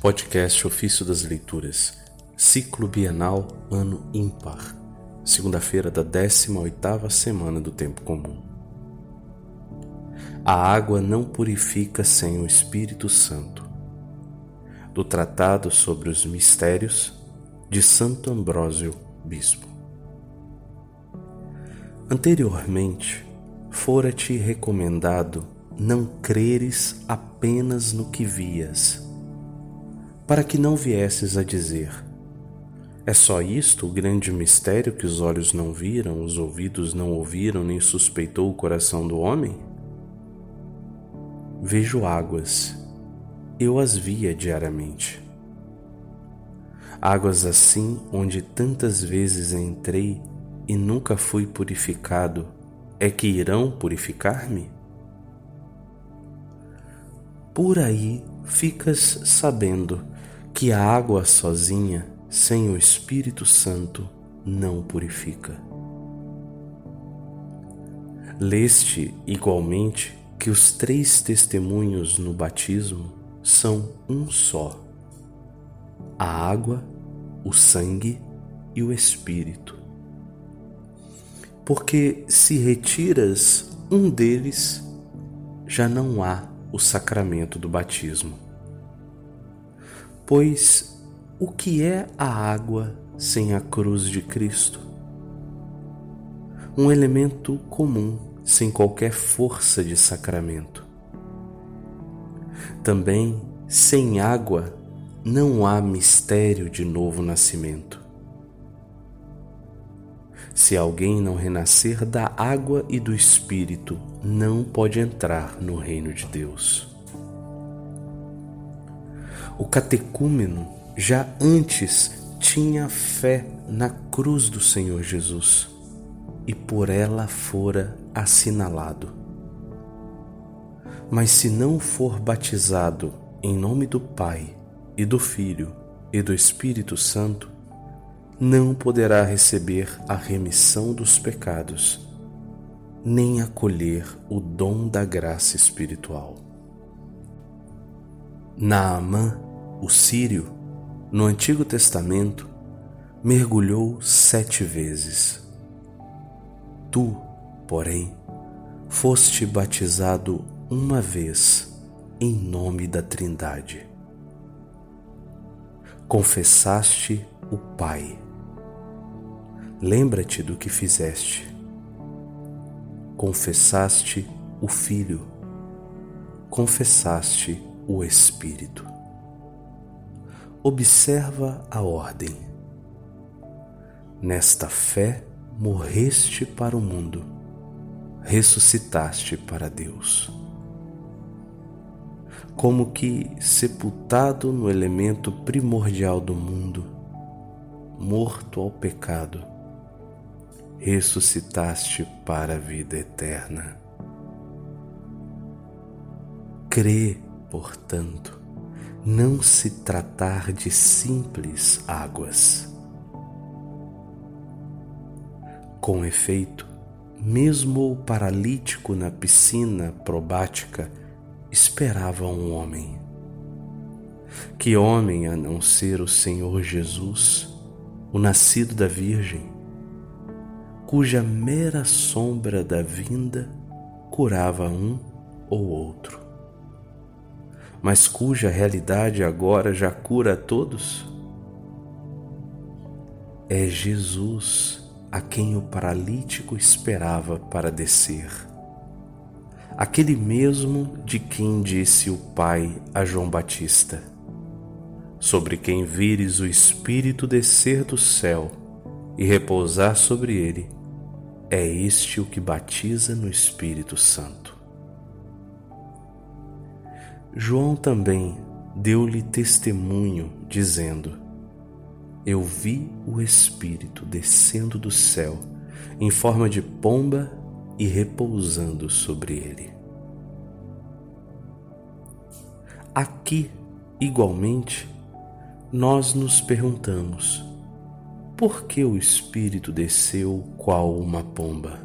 Podcast Ofício das Leituras, Ciclo Bienal, Ano Ímpar, segunda-feira da 18ª semana do Tempo Comum. A água não purifica sem o Espírito Santo. Do Tratado sobre os Mistérios, de Santo Ambrósio, Bispo. Anteriormente, fora-te recomendado não creres apenas no que vias, para que não viesses a dizer: É só isto o grande mistério que os olhos não viram, os ouvidos não ouviram, nem suspeitou o coração do homem? Vejo águas, eu as via diariamente. Águas assim, onde tantas vezes entrei e nunca fui purificado, é que irão purificar-me? por aí ficas sabendo que a água sozinha, sem o Espírito Santo, não purifica. Leste igualmente que os três testemunhos no batismo são um só: a água, o sangue e o Espírito. Porque se retiras um deles, já não há o sacramento do batismo. Pois o que é a água sem a cruz de Cristo? Um elemento comum, sem qualquer força de sacramento. Também, sem água, não há mistério de novo nascimento. Se alguém não renascer da água e do Espírito, não pode entrar no reino de Deus. O catecúmeno já antes tinha fé na cruz do Senhor Jesus e por ela fora assinalado. Mas se não for batizado em nome do Pai e do Filho e do Espírito Santo, não poderá receber a remissão dos pecados, nem acolher o dom da graça espiritual. Naamã, o sírio, no Antigo Testamento, mergulhou sete vezes. Tu, porém, foste batizado uma vez em nome da Trindade. Confessaste o Pai Lembra-te do que fizeste. Confessaste o Filho, confessaste o Espírito. Observa a ordem. Nesta fé morreste para o mundo, ressuscitaste para Deus. Como que sepultado no elemento primordial do mundo, morto ao pecado, ressuscitaste para a vida eterna. Crê, portanto, não se tratar de simples águas. Com efeito, mesmo o paralítico na piscina probática esperava um homem. Que homem a não ser o Senhor Jesus, o nascido da Virgem? cuja mera sombra da vinda curava um ou outro, mas cuja realidade agora já cura a todos? É Jesus a quem o paralítico esperava para descer. Aquele mesmo de quem disse o Pai a João Batista: Sobre quem vires o Espírito descer do céu e repousar sobre ele, é este o que batiza no Espírito Santo. João também deu-lhe testemunho, dizendo: Eu vi o Espírito descendo do céu em forma de pomba e repousando sobre ele. Aqui, igualmente, nós nos perguntamos: por que o Espírito desceu qual uma pomba?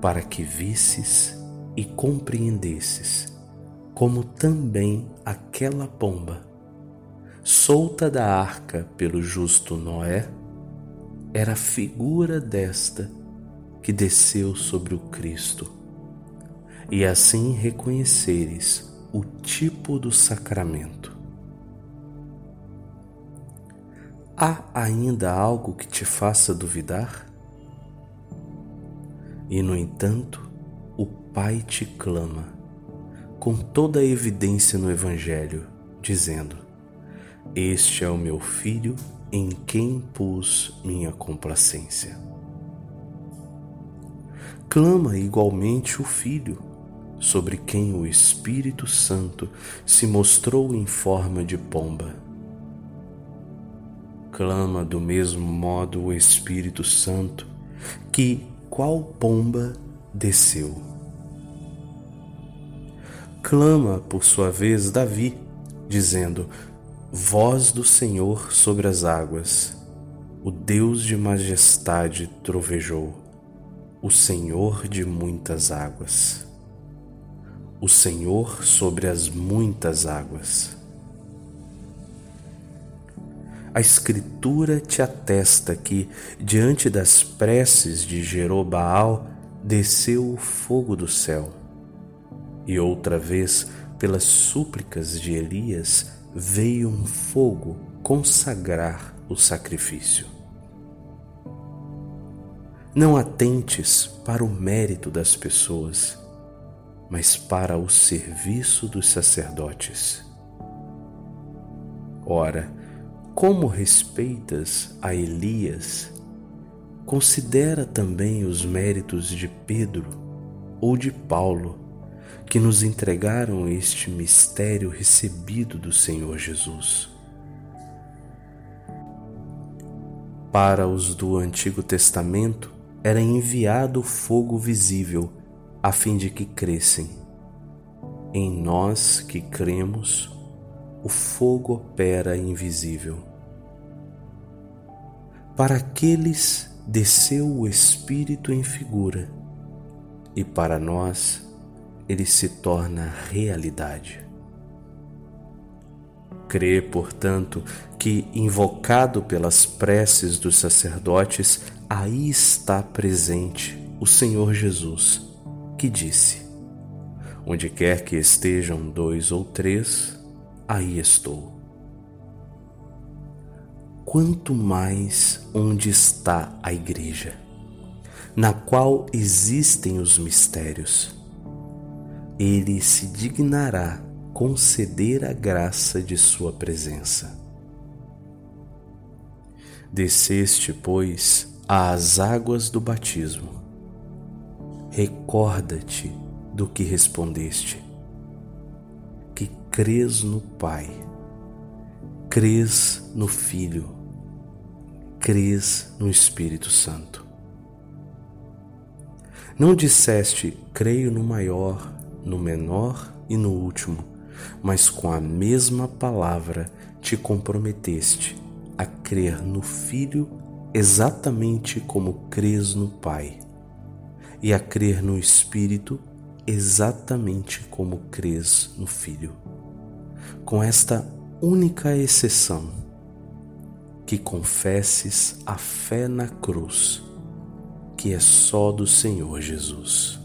Para que visses e compreendesses como também aquela pomba, solta da arca pelo justo Noé, era figura desta que desceu sobre o Cristo, e assim reconheceres o tipo do sacramento. Há ainda algo que te faça duvidar? E, no entanto, Pai te clama, com toda a evidência no Evangelho, dizendo: Este é o meu filho em quem pus minha complacência. Clama igualmente o Filho, sobre quem o Espírito Santo se mostrou em forma de pomba. Clama do mesmo modo o Espírito Santo, que, qual pomba, desceu. Clama, por sua vez, Davi, dizendo: Voz do Senhor sobre as águas, o Deus de majestade trovejou, o Senhor de muitas águas. O Senhor sobre as muitas águas. A Escritura te atesta que, diante das preces de Jerobaal, desceu o fogo do céu, e outra vez, pelas súplicas de Elias, veio um fogo consagrar o sacrifício. Não atentes para o mérito das pessoas, mas para o serviço dos sacerdotes. Ora, como respeitas a Elias, considera também os méritos de Pedro ou de Paulo, que nos entregaram este mistério recebido do Senhor Jesus. Para os do Antigo Testamento era enviado fogo visível, a fim de que crescem. Em nós que cremos, o fogo opera invisível. Para aqueles desceu o Espírito em figura, e para nós ele se torna realidade. Crê, portanto, que, invocado pelas preces dos sacerdotes, aí está presente o Senhor Jesus, que disse: Onde quer que estejam dois ou três, aí estou. Quanto mais onde está a Igreja, na qual existem os mistérios, ele se dignará conceder a graça de Sua presença. Desceste, pois, às águas do batismo. Recorda-te do que respondeste que crês no Pai, crês no Filho, crês no Espírito Santo. Não disseste, creio no maior, no menor e no último, mas com a mesma palavra te comprometeste a crer no Filho exatamente como crês no Pai, e a crer no Espírito exatamente como crês no Filho, com esta única exceção, que confesses a fé na cruz, que é só do Senhor Jesus.